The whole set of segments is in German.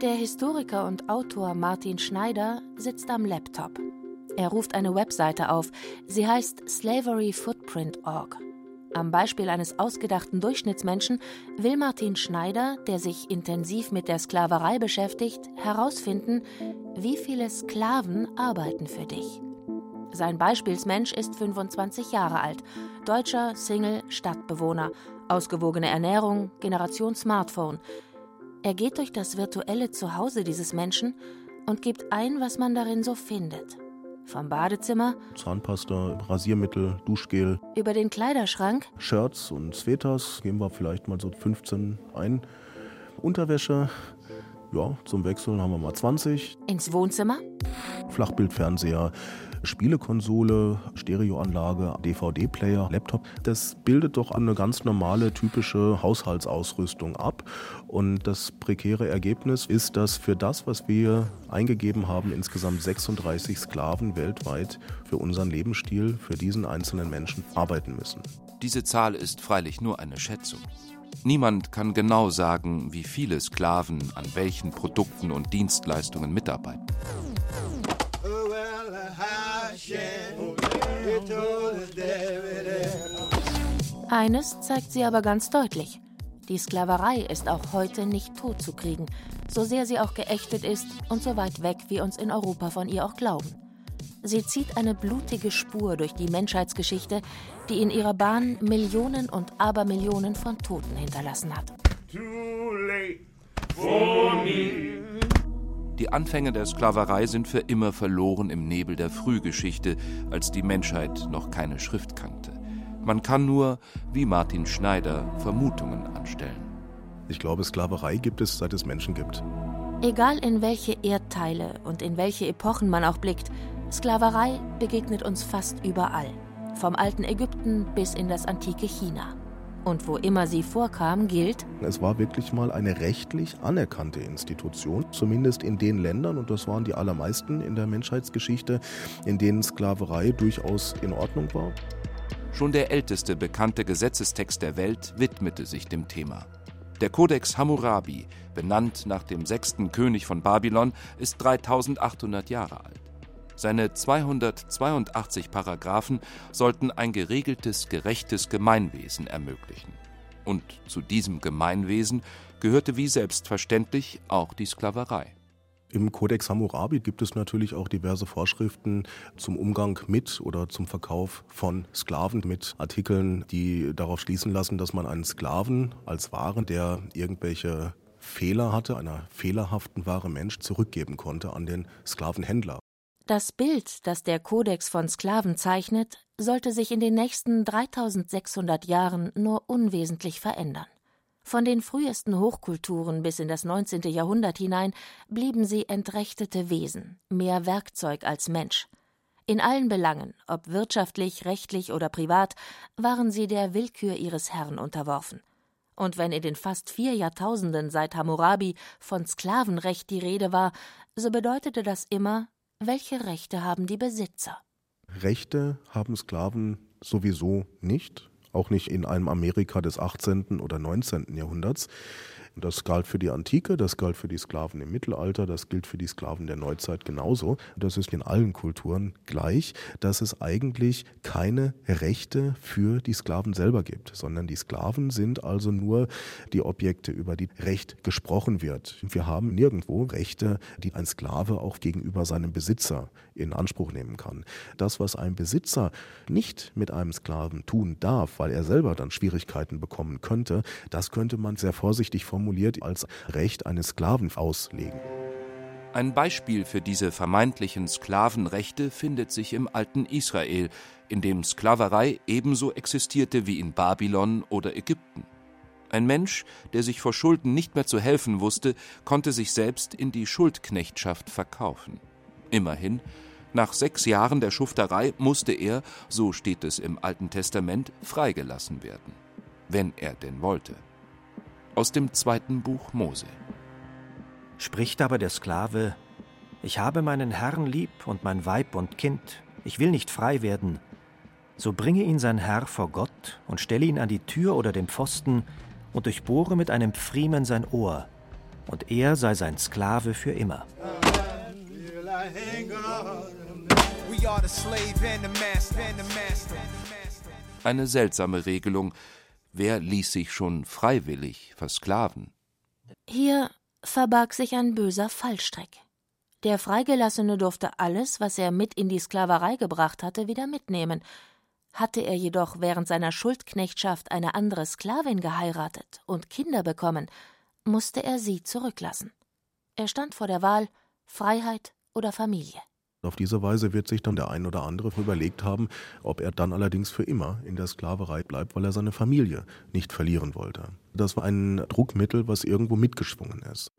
Der Historiker und Autor Martin Schneider sitzt am Laptop. Er ruft eine Webseite auf. Sie heißt slaveryfootprint.org. Am Beispiel eines ausgedachten Durchschnittsmenschen will Martin Schneider, der sich intensiv mit der Sklaverei beschäftigt, herausfinden, wie viele Sklaven arbeiten für dich. Sein Beispielsmensch ist 25 Jahre alt, deutscher Single Stadtbewohner, ausgewogene Ernährung, Generation Smartphone. Er geht durch das virtuelle Zuhause dieses Menschen und gibt ein, was man darin so findet. Vom Badezimmer, Zahnpasta, Rasiermittel, Duschgel, über den Kleiderschrank, Shirts und Sweaters, gehen wir vielleicht mal so 15 ein. Unterwäsche, ja, zum Wechseln haben wir mal 20. ins Wohnzimmer, Flachbildfernseher, Spielekonsole, Stereoanlage, DVD-Player, Laptop. Das bildet doch eine ganz normale, typische Haushaltsausrüstung ab. Und das prekäre Ergebnis ist, dass für das, was wir eingegeben haben, insgesamt 36 Sklaven weltweit für unseren Lebensstil, für diesen einzelnen Menschen arbeiten müssen. Diese Zahl ist freilich nur eine Schätzung. Niemand kann genau sagen, wie viele Sklaven an welchen Produkten und Dienstleistungen mitarbeiten. Eines zeigt sie aber ganz deutlich. Die Sklaverei ist auch heute nicht totzukriegen, so sehr sie auch geächtet ist und so weit weg wir uns in Europa von ihr auch glauben. Sie zieht eine blutige Spur durch die Menschheitsgeschichte, die in ihrer Bahn Millionen und Abermillionen von Toten hinterlassen hat. Die Anfänge der Sklaverei sind für immer verloren im Nebel der Frühgeschichte, als die Menschheit noch keine Schrift kannte. Man kann nur, wie Martin Schneider, Vermutungen anstellen. Ich glaube, Sklaverei gibt es, seit es Menschen gibt. Egal in welche Erdteile und in welche Epochen man auch blickt, Sklaverei begegnet uns fast überall. Vom alten Ägypten bis in das antike China. Und wo immer sie vorkam, gilt, Es war wirklich mal eine rechtlich anerkannte Institution, zumindest in den Ländern, und das waren die allermeisten in der Menschheitsgeschichte, in denen Sklaverei durchaus in Ordnung war. Schon der älteste bekannte Gesetzestext der Welt widmete sich dem Thema. Der Kodex Hammurabi, benannt nach dem sechsten König von Babylon, ist 3800 Jahre alt. Seine 282 Paragraphen sollten ein geregeltes, gerechtes Gemeinwesen ermöglichen. Und zu diesem Gemeinwesen gehörte wie selbstverständlich auch die Sklaverei. Im Kodex Hammurabi gibt es natürlich auch diverse Vorschriften zum Umgang mit oder zum Verkauf von Sklaven mit Artikeln, die darauf schließen lassen, dass man einen Sklaven als Waren, der irgendwelche Fehler hatte, einer fehlerhaften Ware Mensch, zurückgeben konnte an den Sklavenhändler. Das Bild, das der Kodex von Sklaven zeichnet, sollte sich in den nächsten 3600 Jahren nur unwesentlich verändern. Von den frühesten Hochkulturen bis in das 19. Jahrhundert hinein blieben sie entrechtete Wesen, mehr Werkzeug als Mensch. In allen Belangen, ob wirtschaftlich, rechtlich oder privat, waren sie der Willkür ihres Herrn unterworfen. Und wenn in den fast vier Jahrtausenden seit Hammurabi von Sklavenrecht die Rede war, so bedeutete das immer, welche Rechte haben die Besitzer? Rechte haben Sklaven sowieso nicht, auch nicht in einem Amerika des 18. oder 19. Jahrhunderts. Das galt für die Antike, das galt für die Sklaven im Mittelalter, das gilt für die Sklaven der Neuzeit genauso. Das ist in allen Kulturen gleich, dass es eigentlich keine Rechte für die Sklaven selber gibt, sondern die Sklaven sind also nur die Objekte, über die Recht gesprochen wird. Wir haben nirgendwo Rechte, die ein Sklave auch gegenüber seinem Besitzer in Anspruch nehmen kann. Das, was ein Besitzer nicht mit einem Sklaven tun darf, weil er selber dann Schwierigkeiten bekommen könnte, das könnte man sehr vorsichtig formuliert als Recht eines Sklaven auslegen. Ein Beispiel für diese vermeintlichen Sklavenrechte findet sich im alten Israel, in dem Sklaverei ebenso existierte wie in Babylon oder Ägypten. Ein Mensch, der sich vor Schulden nicht mehr zu helfen wusste, konnte sich selbst in die Schuldknechtschaft verkaufen. Immerhin, nach sechs Jahren der Schufterei musste er, so steht es im Alten Testament, freigelassen werden. Wenn er denn wollte. Aus dem zweiten Buch Mose. Spricht aber der Sklave, ich habe meinen Herrn lieb und mein Weib und Kind, ich will nicht frei werden, so bringe ihn sein Herr vor Gott und stelle ihn an die Tür oder den Pfosten und durchbohre mit einem Pfriemen sein Ohr. und er sei sein Sklave für immer. Eine seltsame Regelung. Wer ließ sich schon freiwillig versklaven? Hier verbarg sich ein böser Fallstrick. Der Freigelassene durfte alles, was er mit in die Sklaverei gebracht hatte, wieder mitnehmen. Hatte er jedoch während seiner Schuldknechtschaft eine andere Sklavin geheiratet und Kinder bekommen, musste er sie zurücklassen. Er stand vor der Wahl Freiheit oder Familie. Auf diese Weise wird sich dann der ein oder andere überlegt haben, ob er dann allerdings für immer in der Sklaverei bleibt, weil er seine Familie nicht verlieren wollte. Das war ein Druckmittel, was irgendwo mitgeschwungen ist.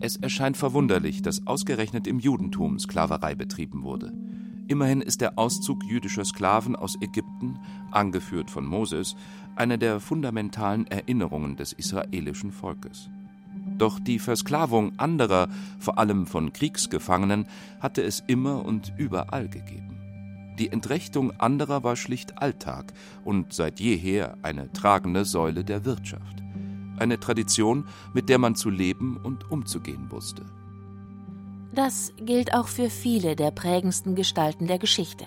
Es erscheint verwunderlich, dass ausgerechnet im Judentum Sklaverei betrieben wurde. Immerhin ist der Auszug jüdischer Sklaven aus Ägypten, angeführt von Moses, eine der fundamentalen Erinnerungen des israelischen Volkes. Doch die Versklavung anderer, vor allem von Kriegsgefangenen, hatte es immer und überall gegeben. Die Entrechtung anderer war schlicht Alltag und seit jeher eine tragende Säule der Wirtschaft. Eine Tradition, mit der man zu leben und umzugehen wusste. Das gilt auch für viele der prägendsten Gestalten der Geschichte.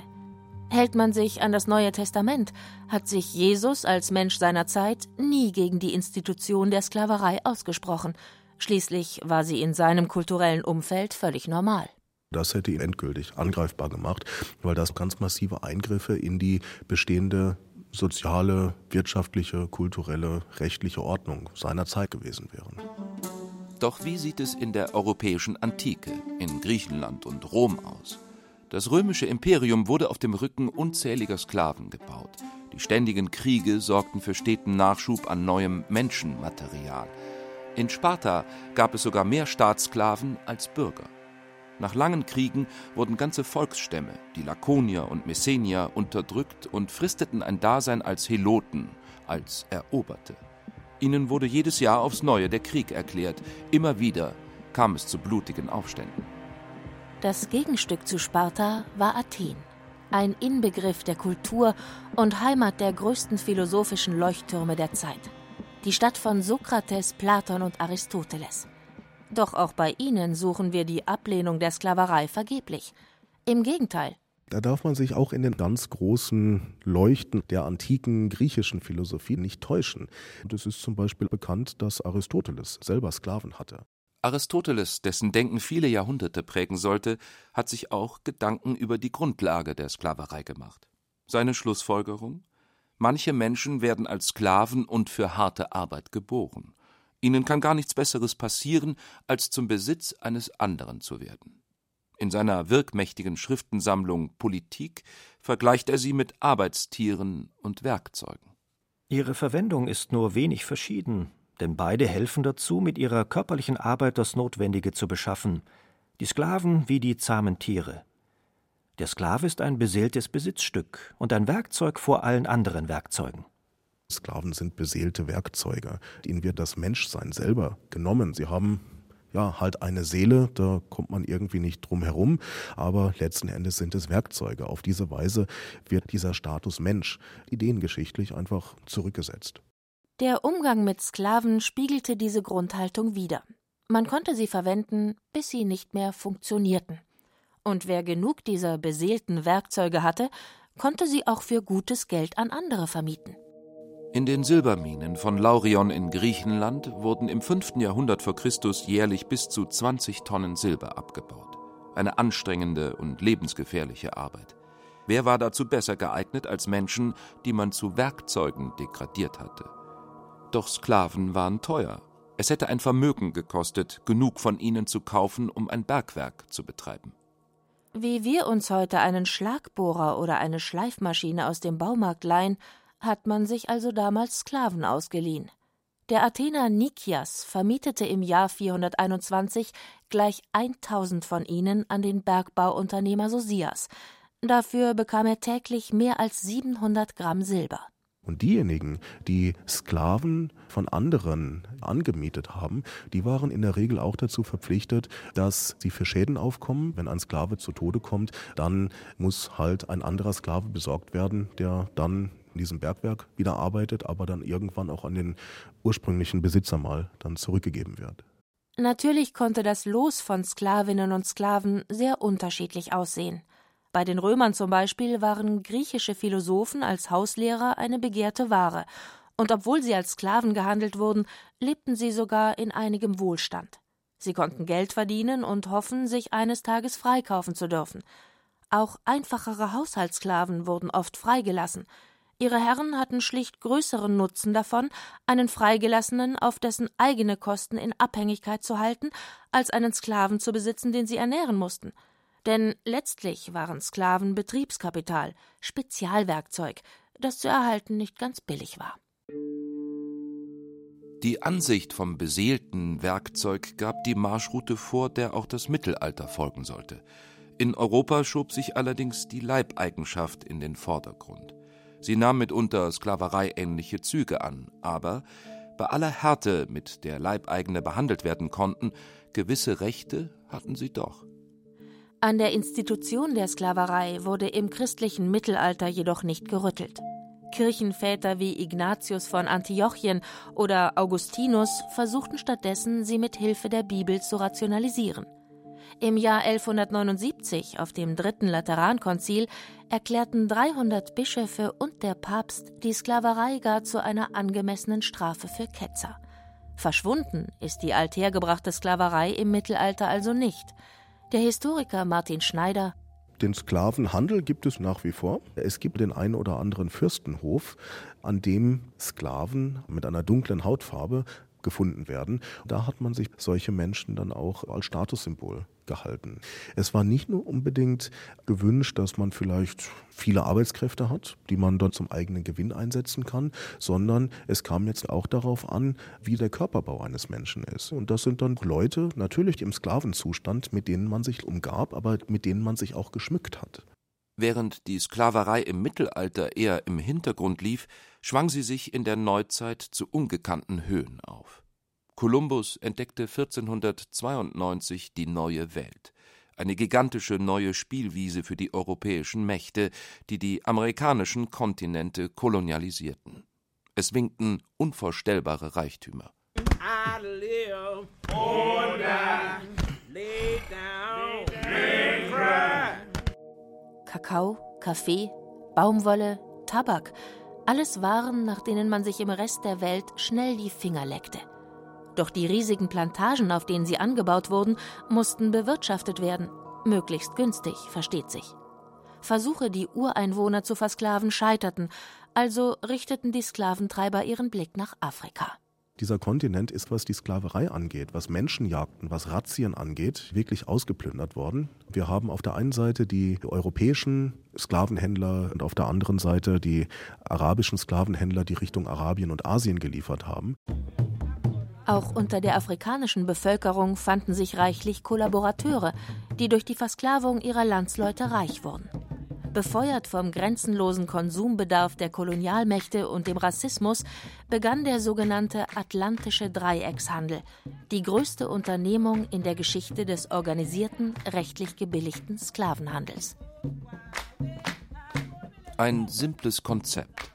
Hält man sich an das Neue Testament, hat sich Jesus als Mensch seiner Zeit nie gegen die Institution der Sklaverei ausgesprochen, Schließlich war sie in seinem kulturellen Umfeld völlig normal. Das hätte ihn endgültig angreifbar gemacht, weil das ganz massive Eingriffe in die bestehende soziale, wirtschaftliche, kulturelle, rechtliche Ordnung seiner Zeit gewesen wären. Doch wie sieht es in der europäischen Antike, in Griechenland und Rom aus? Das römische Imperium wurde auf dem Rücken unzähliger Sklaven gebaut. Die ständigen Kriege sorgten für steten Nachschub an neuem Menschenmaterial. In Sparta gab es sogar mehr Staatssklaven als Bürger. Nach langen Kriegen wurden ganze Volksstämme, die Lakonier und Messenier, unterdrückt und fristeten ein Dasein als Heloten, als Eroberte. Ihnen wurde jedes Jahr aufs Neue der Krieg erklärt. Immer wieder kam es zu blutigen Aufständen. Das Gegenstück zu Sparta war Athen, ein Inbegriff der Kultur und Heimat der größten philosophischen Leuchttürme der Zeit die Stadt von Sokrates, Platon und Aristoteles. Doch auch bei ihnen suchen wir die Ablehnung der Sklaverei vergeblich. Im Gegenteil. Da darf man sich auch in den ganz großen Leuchten der antiken griechischen Philosophie nicht täuschen. Und es ist zum Beispiel bekannt, dass Aristoteles selber Sklaven hatte. Aristoteles, dessen Denken viele Jahrhunderte prägen sollte, hat sich auch Gedanken über die Grundlage der Sklaverei gemacht. Seine Schlussfolgerung? Manche Menschen werden als Sklaven und für harte Arbeit geboren. Ihnen kann gar nichts Besseres passieren, als zum Besitz eines anderen zu werden. In seiner wirkmächtigen Schriftensammlung Politik vergleicht er sie mit Arbeitstieren und Werkzeugen. Ihre Verwendung ist nur wenig verschieden, denn beide helfen dazu, mit ihrer körperlichen Arbeit das Notwendige zu beschaffen, die Sklaven wie die zahmen Tiere. Der Sklave ist ein beseeltes Besitzstück und ein Werkzeug vor allen anderen Werkzeugen. Sklaven sind beseelte Werkzeuge. Ihnen wird das Menschsein selber genommen. Sie haben ja halt eine Seele, da kommt man irgendwie nicht drum herum, aber letzten Endes sind es Werkzeuge. Auf diese Weise wird dieser Status Mensch ideengeschichtlich einfach zurückgesetzt. Der Umgang mit Sklaven spiegelte diese Grundhaltung wider. Man konnte sie verwenden, bis sie nicht mehr funktionierten und wer genug dieser beseelten Werkzeuge hatte, konnte sie auch für gutes Geld an andere vermieten. In den Silberminen von Laurion in Griechenland wurden im 5. Jahrhundert vor Christus jährlich bis zu 20 Tonnen Silber abgebaut. Eine anstrengende und lebensgefährliche Arbeit. Wer war dazu besser geeignet als Menschen, die man zu Werkzeugen degradiert hatte? Doch Sklaven waren teuer. Es hätte ein Vermögen gekostet, genug von ihnen zu kaufen, um ein Bergwerk zu betreiben. Wie wir uns heute einen Schlagbohrer oder eine Schleifmaschine aus dem Baumarkt leihen, hat man sich also damals Sklaven ausgeliehen. Der Athener Nikias vermietete im Jahr 421 gleich 1000 von ihnen an den Bergbauunternehmer Sosias. Dafür bekam er täglich mehr als 700 Gramm Silber. Und diejenigen, die Sklaven von anderen angemietet haben, die waren in der Regel auch dazu verpflichtet, dass sie für Schäden aufkommen. Wenn ein Sklave zu Tode kommt, dann muss halt ein anderer Sklave besorgt werden, der dann in diesem Bergwerk wieder arbeitet, aber dann irgendwann auch an den ursprünglichen Besitzer mal dann zurückgegeben wird. Natürlich konnte das Los von Sklavinnen und Sklaven sehr unterschiedlich aussehen. Bei den Römern zum Beispiel waren griechische Philosophen als Hauslehrer eine begehrte Ware, und obwohl sie als Sklaven gehandelt wurden, lebten sie sogar in einigem Wohlstand. Sie konnten Geld verdienen und hoffen, sich eines Tages freikaufen zu dürfen. Auch einfachere Haushaltssklaven wurden oft freigelassen. Ihre Herren hatten schlicht größeren Nutzen davon, einen Freigelassenen auf dessen eigene Kosten in Abhängigkeit zu halten, als einen Sklaven zu besitzen, den sie ernähren mussten. Denn letztlich waren Sklaven Betriebskapital, Spezialwerkzeug, das zu erhalten nicht ganz billig war. Die Ansicht vom beseelten Werkzeug gab die Marschroute vor, der auch das Mittelalter folgen sollte. In Europa schob sich allerdings die Leibeigenschaft in den Vordergrund. Sie nahm mitunter sklavereiähnliche Züge an, aber bei aller Härte, mit der Leibeigene behandelt werden konnten, gewisse Rechte hatten sie doch. An der Institution der Sklaverei wurde im christlichen Mittelalter jedoch nicht gerüttelt. Kirchenväter wie Ignatius von Antiochien oder Augustinus versuchten stattdessen, sie mit Hilfe der Bibel zu rationalisieren. Im Jahr 1179, auf dem dritten Laterankonzil, erklärten 300 Bischöfe und der Papst die Sklaverei gar zu einer angemessenen Strafe für Ketzer. Verschwunden ist die althergebrachte Sklaverei im Mittelalter also nicht. Der Historiker Martin Schneider den Sklavenhandel gibt es nach wie vor. Es gibt den einen oder anderen Fürstenhof, an dem Sklaven mit einer dunklen Hautfarbe gefunden werden. Da hat man sich solche Menschen dann auch als Statussymbol gehalten. Es war nicht nur unbedingt gewünscht, dass man vielleicht viele Arbeitskräfte hat, die man dann zum eigenen Gewinn einsetzen kann, sondern es kam jetzt auch darauf an, wie der Körperbau eines Menschen ist. Und das sind dann Leute, natürlich im Sklavenzustand, mit denen man sich umgab, aber mit denen man sich auch geschmückt hat. Während die Sklaverei im Mittelalter eher im Hintergrund lief, schwang sie sich in der Neuzeit zu ungekannten Höhen auf. Kolumbus entdeckte 1492 die neue Welt, eine gigantische neue Spielwiese für die europäischen Mächte, die die amerikanischen Kontinente kolonialisierten. Es winkten unvorstellbare Reichtümer. Kakao, Kaffee, Baumwolle, Tabak, alles Waren, nach denen man sich im Rest der Welt schnell die Finger leckte. Doch die riesigen Plantagen, auf denen sie angebaut wurden, mussten bewirtschaftet werden. Möglichst günstig, versteht sich. Versuche, die Ureinwohner zu versklaven, scheiterten, also richteten die Sklaventreiber ihren Blick nach Afrika. Dieser Kontinent ist, was die Sklaverei angeht, was Menschenjagden, was Razzien angeht, wirklich ausgeplündert worden. Wir haben auf der einen Seite die europäischen Sklavenhändler und auf der anderen Seite die arabischen Sklavenhändler, die Richtung Arabien und Asien geliefert haben. Auch unter der afrikanischen Bevölkerung fanden sich reichlich Kollaborateure, die durch die Versklavung ihrer Landsleute reich wurden. Befeuert vom grenzenlosen Konsumbedarf der Kolonialmächte und dem Rassismus begann der sogenannte Atlantische Dreieckshandel, die größte Unternehmung in der Geschichte des organisierten, rechtlich gebilligten Sklavenhandels. Ein simples Konzept.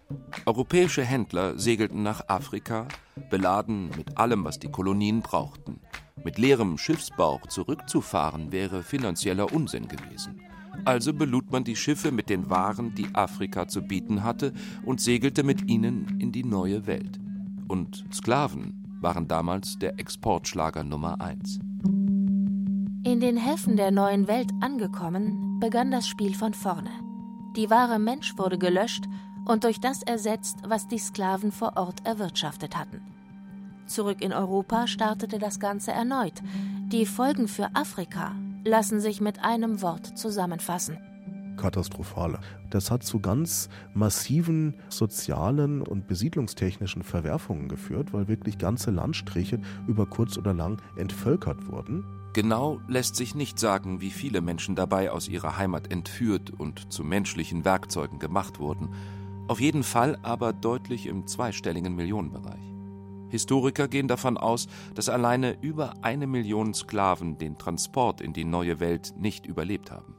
Europäische Händler segelten nach Afrika, beladen mit allem, was die Kolonien brauchten. Mit leerem Schiffsbauch zurückzufahren wäre finanzieller Unsinn gewesen. Also belud man die Schiffe mit den Waren, die Afrika zu bieten hatte, und segelte mit ihnen in die neue Welt. Und Sklaven waren damals der Exportschlager Nummer eins. In den Häfen der neuen Welt angekommen, begann das Spiel von vorne. Die wahre Mensch wurde gelöscht und durch das ersetzt, was die Sklaven vor Ort erwirtschaftet hatten. Zurück in Europa startete das Ganze erneut. Die Folgen für Afrika lassen sich mit einem Wort zusammenfassen. Katastrophale. Das hat zu ganz massiven sozialen und besiedlungstechnischen Verwerfungen geführt, weil wirklich ganze Landstriche über kurz oder lang entvölkert wurden. Genau lässt sich nicht sagen, wie viele Menschen dabei aus ihrer Heimat entführt und zu menschlichen Werkzeugen gemacht wurden. Auf jeden Fall aber deutlich im zweistelligen Millionenbereich. Historiker gehen davon aus, dass alleine über eine Million Sklaven den Transport in die neue Welt nicht überlebt haben.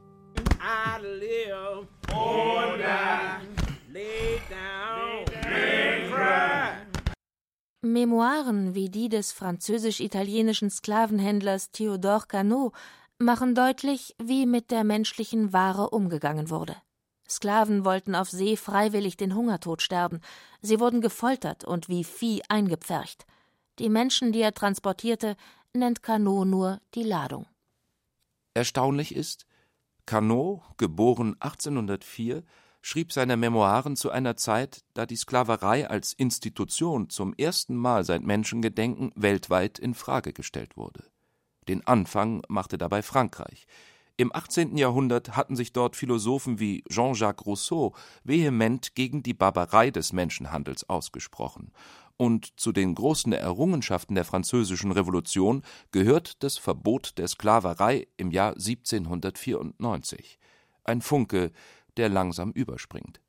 Memoiren wie die des französisch-italienischen Sklavenhändlers Théodore Canot machen deutlich, wie mit der menschlichen Ware umgegangen wurde. Sklaven wollten auf See freiwillig den Hungertod sterben, sie wurden gefoltert und wie Vieh eingepfercht. Die Menschen, die er transportierte, nennt Canot nur die Ladung. Erstaunlich ist, Canot, geboren 1804, schrieb seine Memoiren zu einer Zeit, da die Sklaverei als Institution zum ersten Mal seit Menschengedenken weltweit in Frage gestellt wurde. Den Anfang machte dabei Frankreich. Im 18. Jahrhundert hatten sich dort Philosophen wie Jean-Jacques Rousseau vehement gegen die Barbarei des Menschenhandels ausgesprochen. Und zu den großen Errungenschaften der Französischen Revolution gehört das Verbot der Sklaverei im Jahr 1794. Ein Funke, der langsam überspringt.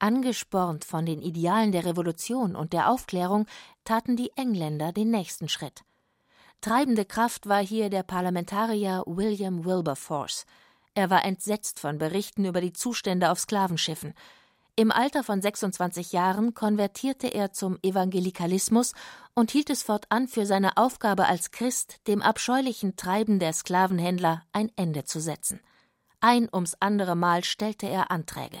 Angespornt von den Idealen der Revolution und der Aufklärung taten die Engländer den nächsten Schritt. Treibende Kraft war hier der Parlamentarier William Wilberforce. Er war entsetzt von Berichten über die Zustände auf Sklavenschiffen. Im Alter von 26 Jahren konvertierte er zum Evangelikalismus und hielt es fortan für seine Aufgabe als Christ, dem abscheulichen Treiben der Sklavenhändler ein Ende zu setzen. Ein ums andere Mal stellte er Anträge.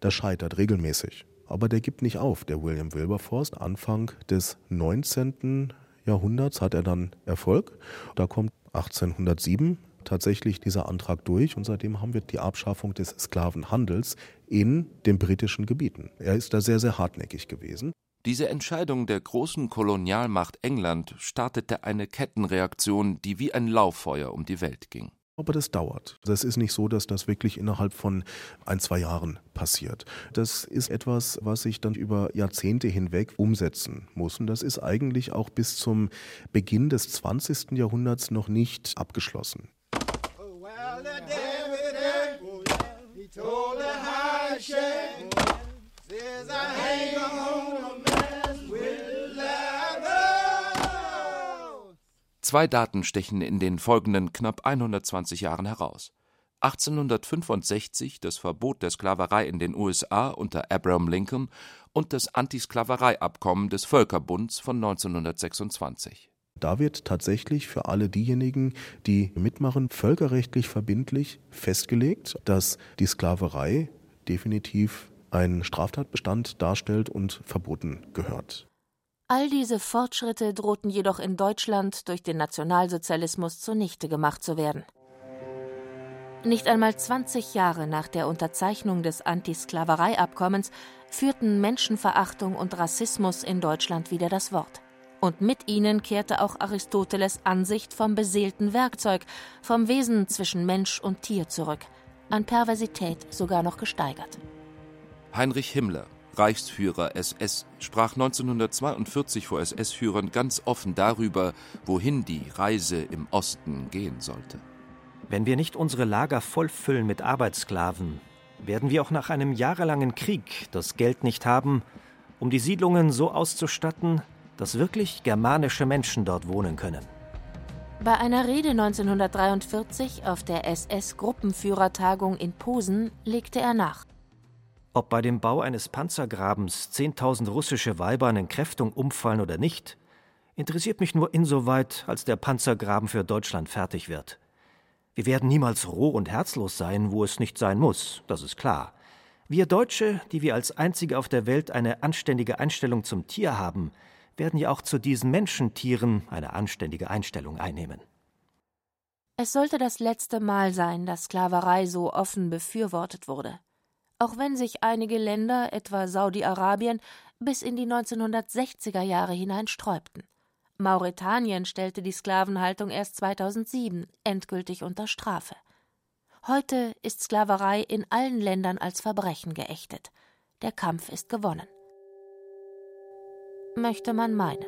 Das scheitert regelmäßig. Aber der gibt nicht auf, der William Wilberforce. Anfang des 19. Jahrhunderts hat er dann Erfolg. Da kommt 1807 tatsächlich dieser Antrag durch und seitdem haben wir die Abschaffung des Sklavenhandels in den britischen Gebieten. Er ist da sehr, sehr hartnäckig gewesen. Diese Entscheidung der großen Kolonialmacht England startete eine Kettenreaktion, die wie ein Lauffeuer um die Welt ging. Aber das dauert. Das ist nicht so, dass das wirklich innerhalb von ein, zwei Jahren passiert. Das ist etwas, was sich dann über Jahrzehnte hinweg umsetzen muss. Und das ist eigentlich auch bis zum Beginn des 20. Jahrhunderts noch nicht abgeschlossen. Oh, well, Zwei Daten stechen in den folgenden knapp 120 Jahren heraus. 1865 das Verbot der Sklaverei in den USA unter Abraham Lincoln und das Antisklavereiabkommen des Völkerbunds von 1926. Da wird tatsächlich für alle diejenigen, die mitmachen, völkerrechtlich verbindlich festgelegt, dass die Sklaverei definitiv einen Straftatbestand darstellt und verboten gehört. All diese Fortschritte drohten jedoch in Deutschland durch den Nationalsozialismus zunichte gemacht zu werden. Nicht einmal 20 Jahre nach der Unterzeichnung des Antisklavereiabkommens führten Menschenverachtung und Rassismus in Deutschland wieder das Wort. Und mit ihnen kehrte auch Aristoteles Ansicht vom beseelten Werkzeug, vom Wesen zwischen Mensch und Tier zurück, an Perversität sogar noch gesteigert. Heinrich Himmler Reichsführer SS, sprach 1942 vor SS-Führern ganz offen darüber, wohin die Reise im Osten gehen sollte. Wenn wir nicht unsere Lager vollfüllen mit Arbeitssklaven, werden wir auch nach einem jahrelangen Krieg das Geld nicht haben, um die Siedlungen so auszustatten, dass wirklich germanische Menschen dort wohnen können. Bei einer Rede 1943 auf der SS-Gruppenführertagung in Posen legte er nach. Ob bei dem Bau eines Panzergrabens 10.000 russische Weiber an Entkräftung umfallen oder nicht, interessiert mich nur insoweit, als der Panzergraben für Deutschland fertig wird. Wir werden niemals roh und herzlos sein, wo es nicht sein muss, das ist klar. Wir Deutsche, die wir als einzige auf der Welt eine anständige Einstellung zum Tier haben, werden ja auch zu diesen Menschentieren eine anständige Einstellung einnehmen. Es sollte das letzte Mal sein, dass Sklaverei so offen befürwortet wurde auch wenn sich einige Länder, etwa Saudi-Arabien, bis in die 1960er Jahre hinein sträubten. Mauretanien stellte die Sklavenhaltung erst 2007 endgültig unter Strafe. Heute ist Sklaverei in allen Ländern als Verbrechen geächtet. Der Kampf ist gewonnen. Möchte man meinen.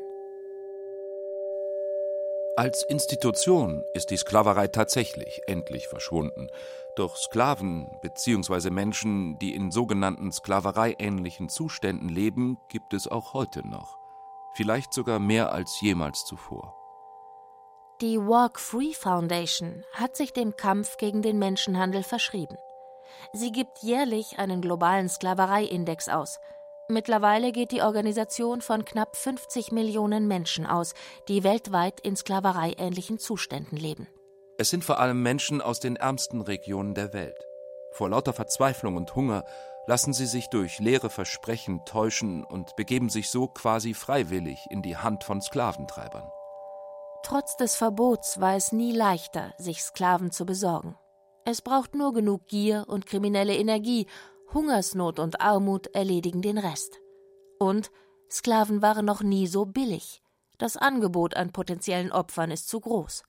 Als Institution ist die Sklaverei tatsächlich endlich verschwunden. Doch Sklaven bzw. Menschen, die in sogenannten sklavereiähnlichen Zuständen leben, gibt es auch heute noch. Vielleicht sogar mehr als jemals zuvor. Die Walk Free Foundation hat sich dem Kampf gegen den Menschenhandel verschrieben. Sie gibt jährlich einen globalen Sklavereiindex aus. Mittlerweile geht die Organisation von knapp 50 Millionen Menschen aus, die weltweit in sklavereiähnlichen Zuständen leben. Es sind vor allem Menschen aus den ärmsten Regionen der Welt. Vor lauter Verzweiflung und Hunger lassen sie sich durch leere Versprechen täuschen und begeben sich so quasi freiwillig in die Hand von Sklaventreibern. Trotz des Verbots war es nie leichter, sich Sklaven zu besorgen. Es braucht nur genug Gier und kriminelle Energie, Hungersnot und Armut erledigen den Rest. Und Sklaven waren noch nie so billig. Das Angebot an potenziellen Opfern ist zu groß.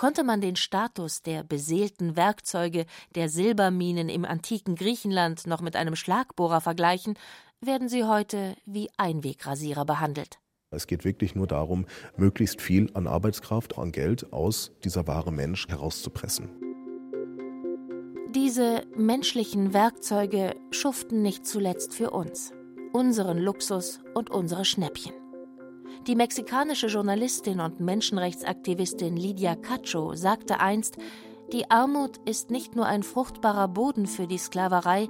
Konnte man den Status der beseelten Werkzeuge der Silberminen im antiken Griechenland noch mit einem Schlagbohrer vergleichen, werden sie heute wie Einwegrasierer behandelt. Es geht wirklich nur darum, möglichst viel an Arbeitskraft, an Geld aus dieser wahre Mensch herauszupressen. Diese menschlichen Werkzeuge schuften nicht zuletzt für uns, unseren Luxus und unsere Schnäppchen. Die mexikanische Journalistin und Menschenrechtsaktivistin Lydia Cacho sagte einst, die Armut ist nicht nur ein fruchtbarer Boden für die Sklaverei,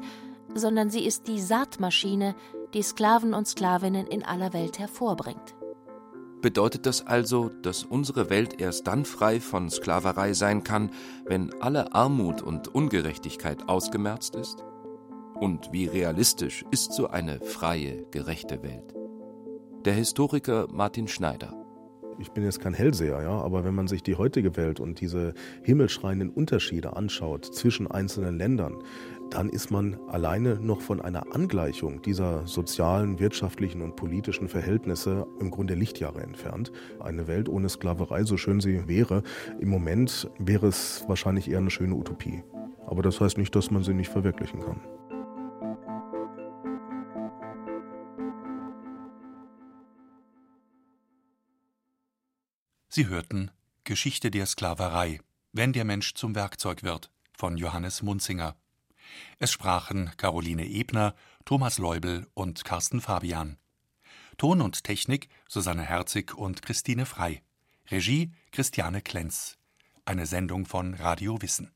sondern sie ist die Saatmaschine, die Sklaven und Sklavinnen in aller Welt hervorbringt. Bedeutet das also, dass unsere Welt erst dann frei von Sklaverei sein kann, wenn alle Armut und Ungerechtigkeit ausgemerzt ist? Und wie realistisch ist so eine freie, gerechte Welt? Der Historiker Martin Schneider. Ich bin jetzt kein Hellseher, ja, aber wenn man sich die heutige Welt und diese himmelschreienden Unterschiede anschaut zwischen einzelnen Ländern, dann ist man alleine noch von einer Angleichung dieser sozialen, wirtschaftlichen und politischen Verhältnisse im Grunde Lichtjahre entfernt. Eine Welt ohne Sklaverei, so schön sie wäre, im Moment wäre es wahrscheinlich eher eine schöne Utopie. Aber das heißt nicht, dass man sie nicht verwirklichen kann. Sie hörten Geschichte der Sklaverei, wenn der Mensch zum Werkzeug wird, von Johannes Munzinger. Es sprachen Caroline Ebner, Thomas Leubel und Carsten Fabian. Ton und Technik Susanne Herzig und Christine Frei. Regie Christiane Klenz. Eine Sendung von Radio Wissen.